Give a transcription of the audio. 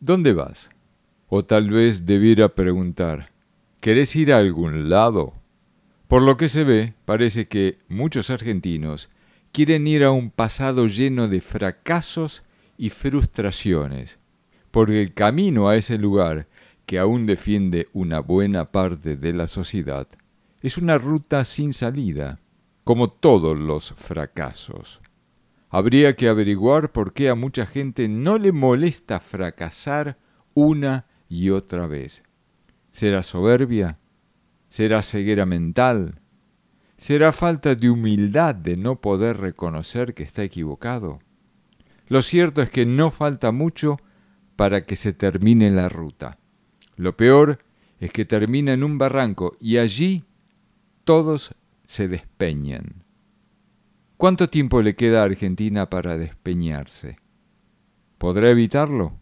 ¿Dónde vas? O tal vez debiera preguntar, ¿querés ir a algún lado? Por lo que se ve, parece que muchos argentinos quieren ir a un pasado lleno de fracasos y frustraciones, porque el camino a ese lugar que aún defiende una buena parte de la sociedad es una ruta sin salida, como todos los fracasos. Habría que averiguar por qué a mucha gente no le molesta fracasar una y otra vez. ¿Será soberbia? ¿Será ceguera mental? ¿Será falta de humildad de no poder reconocer que está equivocado? Lo cierto es que no falta mucho para que se termine la ruta. Lo peor es que termina en un barranco y allí todos se despeñan. ¿Cuánto tiempo le queda a Argentina para despeñarse? ¿Podrá evitarlo?